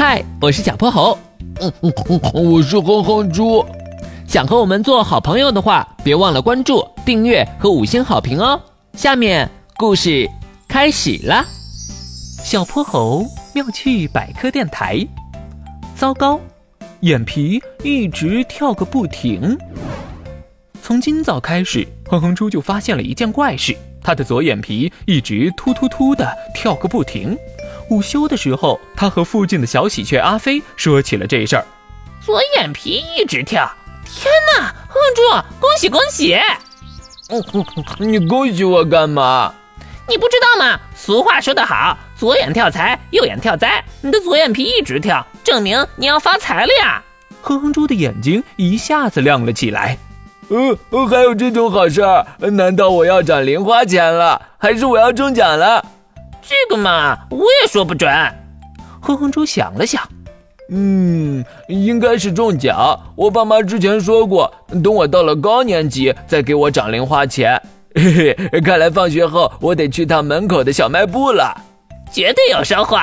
嗨，我是小泼猴。嗯嗯嗯，我是哼哼猪。想和我们做好朋友的话，别忘了关注、订阅和五星好评哦。下面故事开始啦。小泼猴妙趣百科电台。糟糕，眼皮一直跳个不停。从今早开始，哼哼猪就发现了一件怪事：他的左眼皮一直突突突的跳个不停。午休的时候，他和附近的小喜鹊阿飞说起了这事儿。左眼皮一直跳，天哪！哼哼猪，恭喜恭喜！你恭喜我干嘛？你不知道吗？俗话说得好，左眼跳财，右眼跳灾。你的左眼皮一直跳，证明你要发财了呀！哼哼猪的眼睛一下子亮了起来。呃，还有这种好事儿？难道我要涨零花钱了？还是我要中奖了？这个嘛，我也说不准。哼哼猪想了想，嗯，应该是中奖。我爸妈之前说过，等我到了高年级再给我涨零花钱。嘿嘿，看来放学后我得去趟门口的小卖部了，绝对有收获。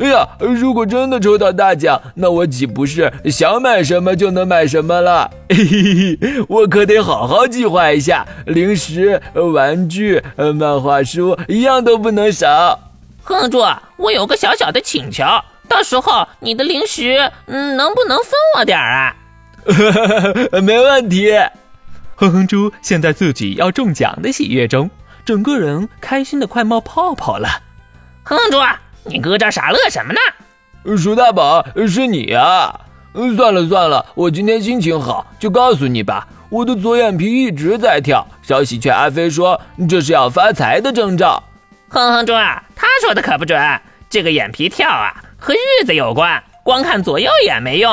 哎呀，如果真的抽到大奖，那我岂不是想买什么就能买什么了？嘿嘿嘿，我可得好好计划一下，零食、玩具、漫画书一样都不能少。哼哼猪，我有个小小的请求，到时候你的零食，嗯，能不能分我点儿啊？没问题。哼哼猪现在自己要中奖的喜悦中，整个人开心的快冒泡泡了。哼哼猪。你搁这傻乐什么呢？鼠大宝是你啊！算了算了，我今天心情好，就告诉你吧。我的左眼皮一直在跳，小喜鹊阿飞说这是要发财的征兆。哼哼猪啊，他说的可不准。这个眼皮跳啊，和日子有关，光看左右眼没用。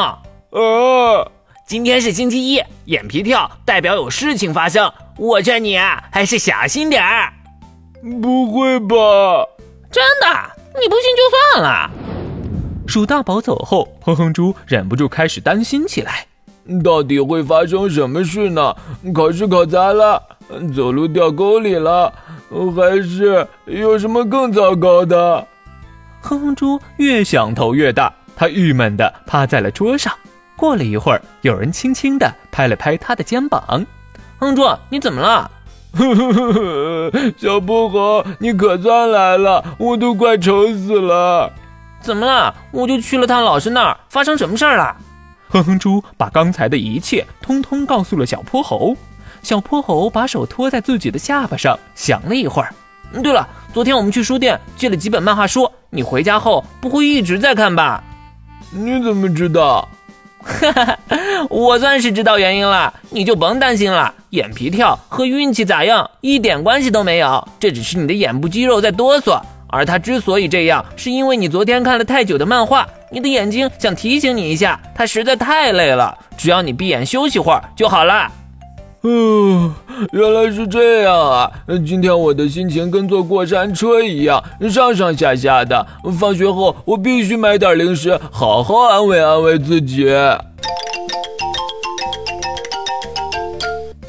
呃，今天是星期一，眼皮跳代表有事情发生。我劝你啊，还是小心点儿。不会吧？真的。你不信就算了。鼠大宝走后，哼哼猪忍不住开始担心起来。到底会发生什么事呢？考试考砸了，走路掉沟里了，还是有什么更糟糕的？哼哼猪越想头越大，他郁闷的趴在了桌上。过了一会儿，有人轻轻的拍了拍他的肩膀：“哼哼猪，你怎么了？”呵呵呵呵，小泼猴，你可算来了，我都快愁死了。怎么了？我就去了趟老师那儿，发生什么事儿了？哼哼猪把刚才的一切通通告诉了小泼猴。小泼猴把手托在自己的下巴上，想了一会儿。对了，昨天我们去书店借了几本漫画书，你回家后不会一直在看吧？你怎么知道？哈哈，我算是知道原因了，你就甭担心了。眼皮跳和运气咋样一点关系都没有，这只是你的眼部肌肉在哆嗦。而它之所以这样，是因为你昨天看了太久的漫画，你的眼睛想提醒你一下，它实在太累了。只要你闭眼休息会儿就好了。嗯，原来是这样啊！今天我的心情跟坐过山车一样，上上下下的。放学后我必须买点零食，好好安慰安慰自己。